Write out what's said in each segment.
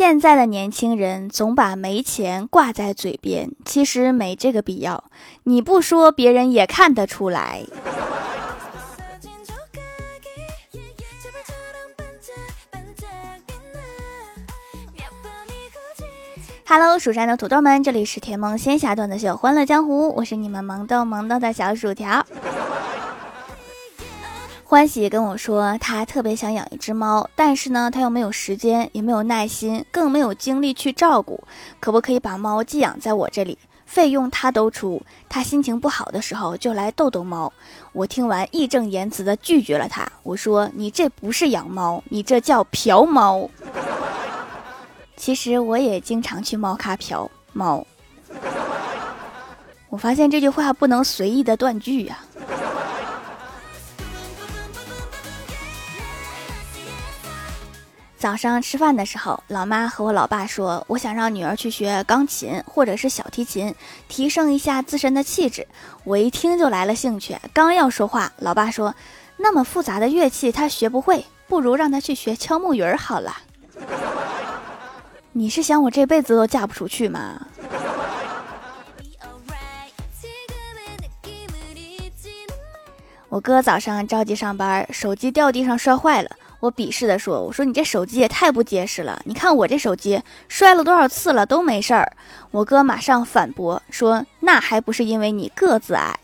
现在的年轻人总把没钱挂在嘴边，其实没这个必要。你不说，别人也看得出来。Hello，蜀山的土豆们，这里是甜萌仙侠段子秀《欢乐江湖》，我是你们萌逗萌逗的小薯条。欢喜跟我说，他特别想养一只猫，但是呢，他又没有时间，也没有耐心，更没有精力去照顾。可不可以把猫寄养在我这里？费用他都出。他心情不好的时候就来逗逗猫。我听完义正言辞的拒绝了他。我说：“你这不是养猫，你这叫嫖猫。”其实我也经常去猫咖嫖猫。我发现这句话不能随意的断句呀。早上吃饭的时候，老妈和我老爸说：“我想让女儿去学钢琴或者是小提琴，提升一下自身的气质。”我一听就来了兴趣，刚要说话，老爸说：“那么复杂的乐器她学不会，不如让她去学敲木鱼儿好了。” 你是想我这辈子都嫁不出去吗？我哥早上着急上班，手机掉地上摔坏了。我鄙视的说：“我说你这手机也太不结实了，你看我这手机摔了多少次了都没事儿。”我哥马上反驳说：“那还不是因为你个子矮。”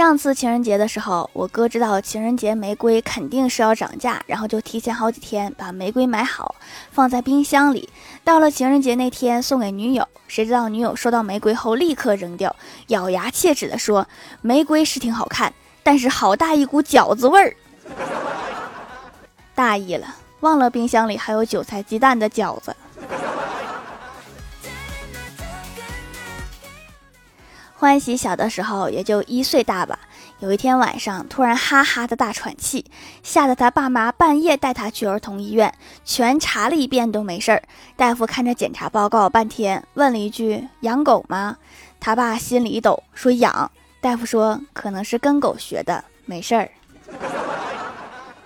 上次情人节的时候，我哥知道情人节玫瑰肯定是要涨价，然后就提前好几天把玫瑰买好，放在冰箱里。到了情人节那天送给女友，谁知道女友收到玫瑰后立刻扔掉，咬牙切齿地说：“玫瑰是挺好看，但是好大一股饺子味儿。”大意了，忘了冰箱里还有韭菜鸡蛋的饺子。欢喜小的时候也就一岁大吧，有一天晚上突然哈哈的大喘气，吓得他爸妈半夜带他去儿童医院，全查了一遍都没事儿。大夫看着检查报告半天，问了一句：“养狗吗？”他爸心里一抖，说：“养。”大夫说：“可能是跟狗学的，没事儿。”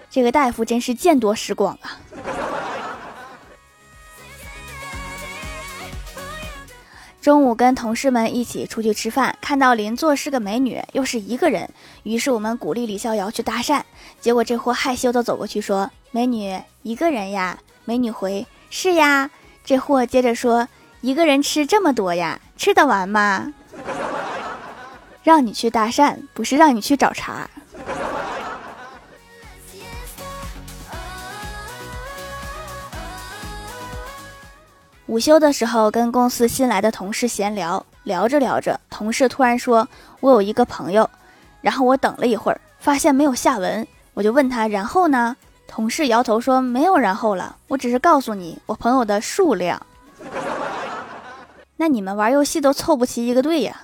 这个大夫真是见多识广啊。中午跟同事们一起出去吃饭，看到邻座是个美女，又是一个人，于是我们鼓励李逍遥去搭讪。结果这货害羞的走过去说：“美女一个人呀？”美女回：“是呀。”这货接着说：“一个人吃这么多呀？吃得完吗？” 让你去搭讪，不是让你去找茬。午休的时候，跟公司新来的同事闲聊，聊着聊着，同事突然说：“我有一个朋友。”然后我等了一会儿，发现没有下文，我就问他：“然后呢？”同事摇头说：“没有然后了，我只是告诉你我朋友的数量。”那你们玩游戏都凑不齐一个队呀？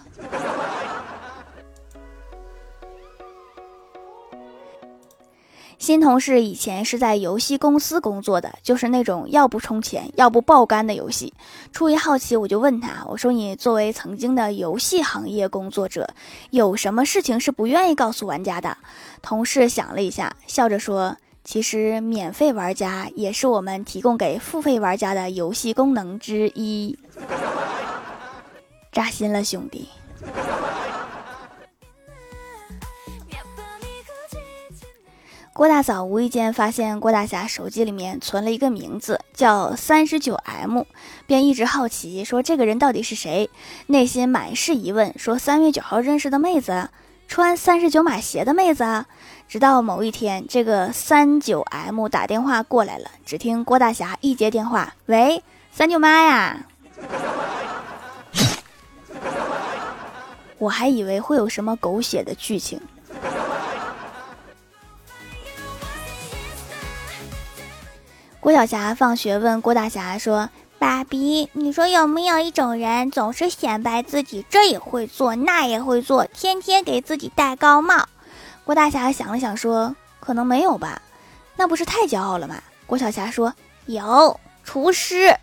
新同事以前是在游戏公司工作的，就是那种要不充钱，要不爆肝的游戏。出于好奇，我就问他：“我说你作为曾经的游戏行业工作者，有什么事情是不愿意告诉玩家的？”同事想了一下，笑着说：“其实免费玩家也是我们提供给付费玩家的游戏功能之一。”扎心了，兄弟。郭大嫂无意间发现郭大侠手机里面存了一个名字，叫三十九 M，便一直好奇，说这个人到底是谁？内心满是疑问，说三月九号认识的妹子，穿三十九码鞋的妹子。直到某一天，这个三九 M 打电话过来了，只听郭大侠一接电话，喂，三舅妈呀，我还以为会有什么狗血的剧情。郭晓霞放学问郭大侠说：“爸比，你说有没有一种人总是显摆自己，这也会做，那也会做，天天给自己戴高帽？”郭大侠想了想说：“可能没有吧，那不是太骄傲了吗？”郭晓霞说：“有，厨师。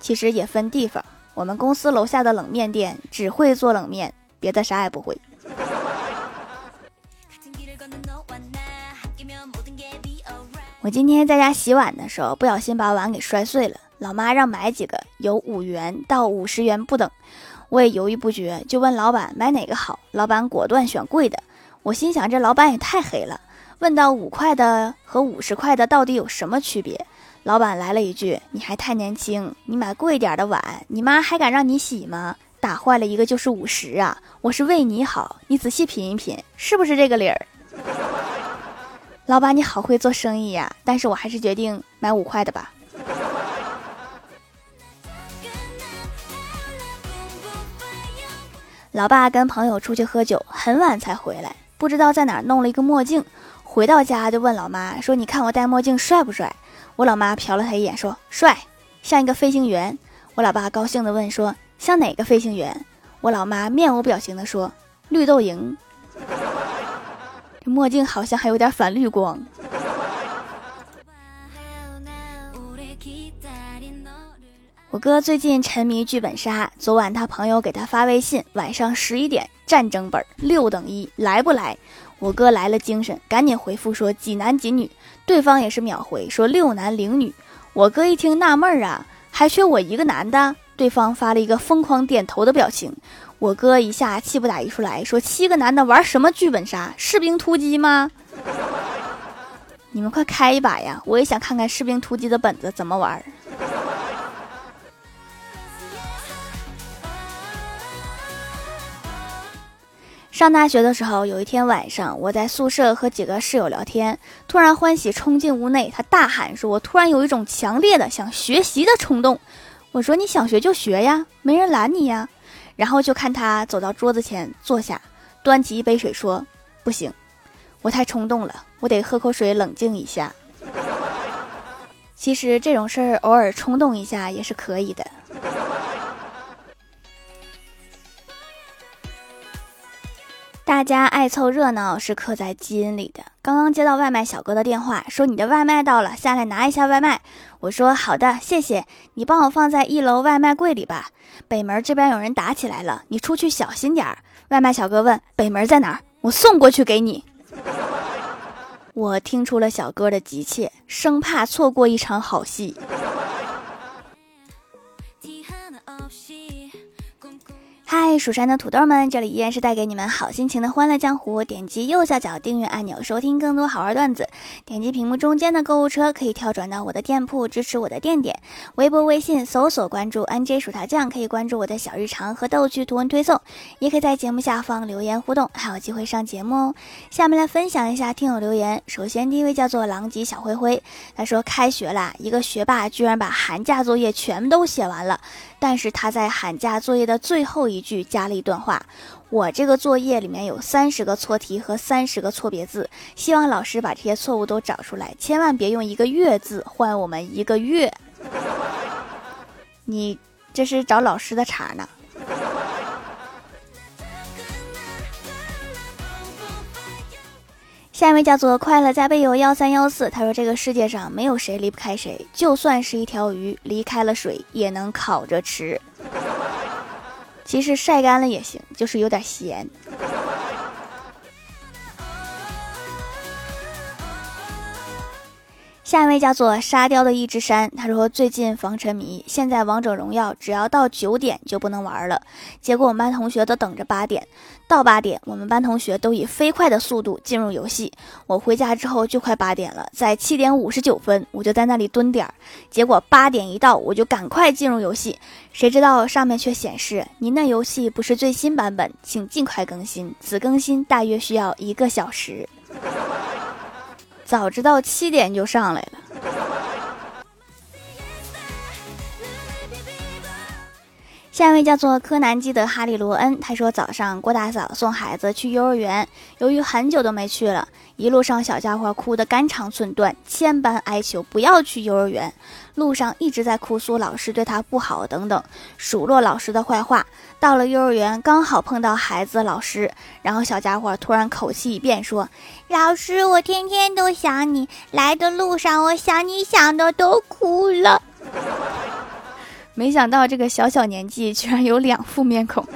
其实也分地方，我们公司楼下的冷面店只会做冷面，别的啥也不会。”我今天在家洗碗的时候，不小心把碗给摔碎了。老妈让买几个，有五元到五十元不等。我也犹豫不决，就问老板买哪个好。老板果断选贵的。我心想，这老板也太黑了。问到五块的和五十块的到底有什么区别？老板来了一句：“你还太年轻，你买贵点的碗，你妈还敢让你洗吗？打坏了一个就是五十啊！我是为你好，你仔细品一品，是不是这个理儿？”老板，你好会做生意呀！但是我还是决定买五块的吧。老爸跟朋友出去喝酒，很晚才回来，不知道在哪弄了一个墨镜。回到家就问老妈说：“你看我戴墨镜帅不帅？”我老妈瞟了他一眼说：“帅，像一个飞行员。”我老爸高兴地问说：“像哪个飞行员？”我老妈面无表情地说：“绿豆蝇。”这墨镜好像还有点反绿光。我哥最近沉迷剧本杀，昨晚他朋友给他发微信，晚上十一点战争本六等一，来不来？我哥来了精神，赶紧回复说几男几女，对方也是秒回说六男零女。我哥一听纳闷儿啊，还缺我一个男的？对方发了一个疯狂点头的表情。我哥一下气不打一处来，说：“七个男的玩什么剧本杀？士兵突击吗？你们快开一把呀！我也想看看士兵突击的本子怎么玩。”上大学的时候，有一天晚上，我在宿舍和几个室友聊天，突然欢喜冲进屋内，他大喊说：“我突然有一种强烈的想学习的冲动。”我说：“你想学就学呀，没人拦你呀。”然后就看他走到桌子前坐下，端起一杯水说：“不行，我太冲动了，我得喝口水冷静一下。”其实这种事儿偶尔冲动一下也是可以的。大家爱凑热闹是刻在基因里的。刚刚接到外卖小哥的电话，说你的外卖到了，下来拿一下外卖。我说好的，谢谢你帮我放在一楼外卖柜里吧。北门这边有人打起来了，你出去小心点儿。外卖小哥问北门在哪儿，我送过去给你。我听出了小哥的急切，生怕错过一场好戏。嗨，蜀山的土豆们，这里依然是带给你们好心情的欢乐江湖。点击右下角订阅按钮，收听更多好玩段子。点击屏幕中间的购物车，可以跳转到我的店铺，支持我的店点。微博、微信搜索关注 NJ 薯条酱，可以关注我的小日常和逗趣图文推送，也可以在节目下方留言互动，还有机会上节目哦。下面来分享一下听友留言。首先第一位叫做狼藉小灰灰，他说开学啦，一个学霸居然把寒假作业全都写完了。但是他在寒假作业的最后一句加了一段话：“我这个作业里面有三十个错题和三十个错别字，希望老师把这些错误都找出来，千万别用一个月字换我们一个月。”你这是找老师的茬呢？下一位叫做快乐加倍有幺三幺四，他说：“这个世界上没有谁离不开谁，就算是一条鱼离开了水，也能烤着吃。其实晒干了也行，就是有点咸。”下一位叫做沙雕的一只山，他说最近防沉迷，现在王者荣耀只要到九点就不能玩了。结果我们班同学都等着八点，到八点我们班同学都以飞快的速度进入游戏。我回家之后就快八点了，在七点五十九分我就在那里蹲点儿。结果八点一到我就赶快进入游戏，谁知道上面却显示您的游戏不是最新版本，请尽快更新，此更新大约需要一个小时。早知道七点就上来了。下一位叫做柯南基德哈利罗恩，他说早上郭大嫂送孩子去幼儿园，由于很久都没去了，一路上小家伙哭得肝肠寸断，千般哀求不要去幼儿园。路上一直在哭诉老师对他不好等等，数落老师的坏话。到了幼儿园，刚好碰到孩子老师，然后小家伙突然口气一变，说：“老师，我天天都想你，来的路上我想你想的都哭了。”没想到这个小小年纪居然有两副面孔。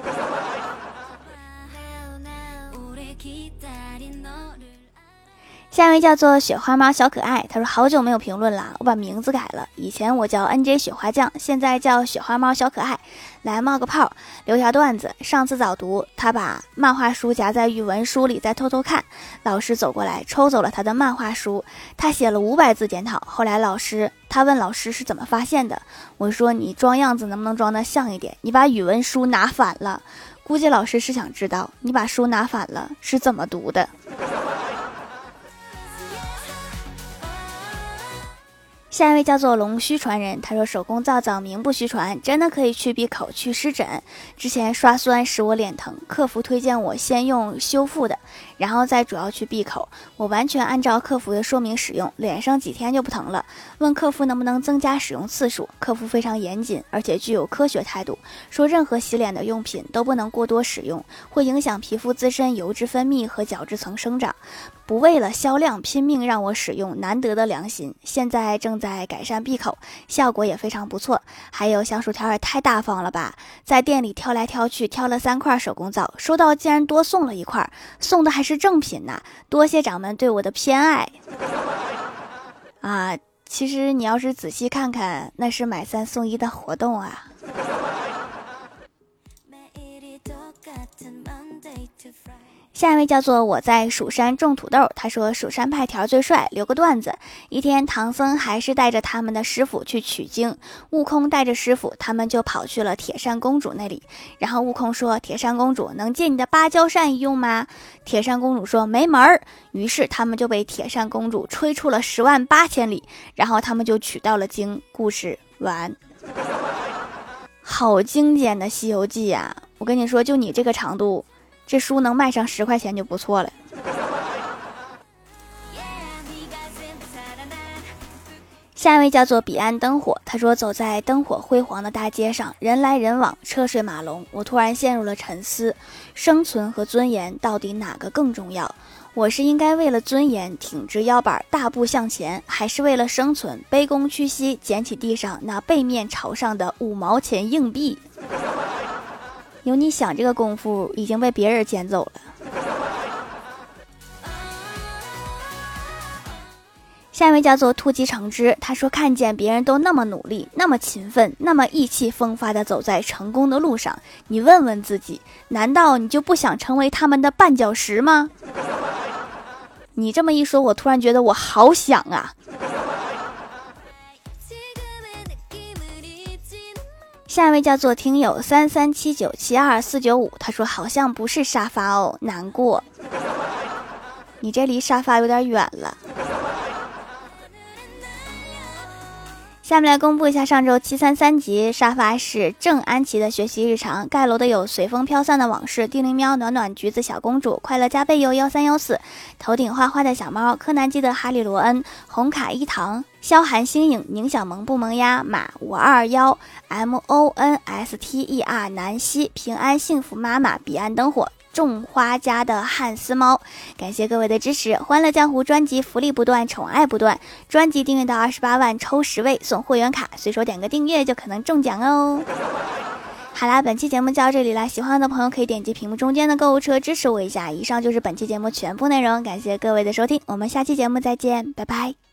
下一位叫做雪花猫小可爱，他说好久没有评论了，我把名字改了，以前我叫 N J 雪花酱，现在叫雪花猫小可爱。来冒个泡，留条段子。上次早读，他把漫画书夹在语文书里，在偷偷看。老师走过来，抽走了他的漫画书。他写了五百字检讨。后来老师，他问老师是怎么发现的。我说你装样子能不能装的像一点？你把语文书拿反了。估计老师是想知道你把书拿反了是怎么读的。下一位叫做龙须传人，他说手工皂皂名不虚传，真的可以去闭口、去湿疹。之前刷酸使我脸疼，客服推荐我先用修复的，然后再主要去闭口。我完全按照客服的说明使用，脸上几天就不疼了。问客服能不能增加使用次数，客服非常严谨，而且具有科学态度，说任何洗脸的用品都不能过多使用，会影响皮肤自身油脂分泌和角质层生长。不为了销量拼命让我使用，难得的良心。现在正在改善闭口，效果也非常不错。还有小薯条也太大方了吧，在店里挑来挑去，挑了三块手工皂，收到竟然多送了一块，送的还是正品呢！多谢掌门对我的偏爱 啊！其实你要是仔细看看，那是买三送一的活动啊。下一位叫做我在蜀山种土豆，他说蜀山派条最帅。留个段子：一天，唐僧还是带着他们的师傅去取经，悟空带着师傅，他们就跑去了铁扇公主那里。然后悟空说：“铁扇公主能借你的芭蕉扇一用吗？”铁扇公主说：“没门儿。”于是他们就被铁扇公主吹出了十万八千里，然后他们就取到了经。故事完。好精简的《西游记》呀！我跟你说，就你这个长度。这书能卖上十块钱就不错了。下一位叫做彼岸灯火，他说：“走在灯火辉煌的大街上，人来人往，车水马龙。我突然陷入了沉思：生存和尊严到底哪个更重要？我是应该为了尊严挺直腰板大步向前，还是为了生存卑躬屈膝捡起地上那背面朝上的五毛钱硬币？”有你想这个功夫已经被别人捡走了。下一位叫做突击橙汁，他说看见别人都那么努力、那么勤奋、那么意气风发的走在成功的路上，你问问自己，难道你就不想成为他们的绊脚石吗？你这么一说，我突然觉得我好想啊。下一位叫做听友三三七九七二四九五，他说好像不是沙发哦，难过。你这离沙发有点远了。下面来公布一下上周七三三集沙发是郑安琪的学习日常，盖楼的有随风飘散的往事、地灵喵、暖暖橘子小公主、快乐加倍哟幺三幺四、头顶花花的小猫、柯南基的哈利罗恩、红卡一堂、萧寒星影、宁小萌不萌呀、马五二幺、M O N S T E R、南希、平安幸福妈妈、彼岸灯火。种花家的汉斯猫，感谢各位的支持！《欢乐江湖》专辑福利不断，宠爱不断，专辑订阅到二十八万抽十位送会员卡，随手点个订阅就可能中奖哦！好啦，本期节目就到这里啦，喜欢的朋友可以点击屏幕中间的购物车支持我一下。以上就是本期节目全部内容，感谢各位的收听，我们下期节目再见，拜拜。